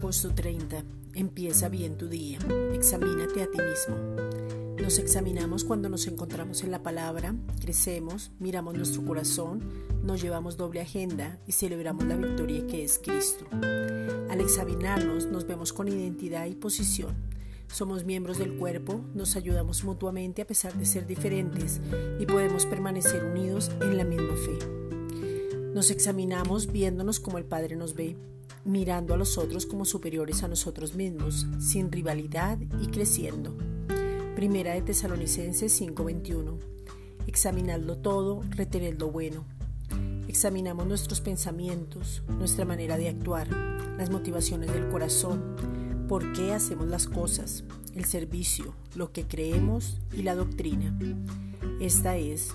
Agosto 30. Empieza bien tu día. Examínate a ti mismo. Nos examinamos cuando nos encontramos en la palabra, crecemos, miramos nuestro corazón, nos llevamos doble agenda y celebramos la victoria que es Cristo. Al examinarnos nos vemos con identidad y posición. Somos miembros del cuerpo, nos ayudamos mutuamente a pesar de ser diferentes y podemos permanecer unidos en la misma fe. Nos examinamos viéndonos como el Padre nos ve, mirando a los otros como superiores a nosotros mismos, sin rivalidad y creciendo. Primera de Tesalonicenses 5:21. Examinadlo todo, retened lo bueno. Examinamos nuestros pensamientos, nuestra manera de actuar, las motivaciones del corazón, por qué hacemos las cosas, el servicio, lo que creemos y la doctrina. Esta es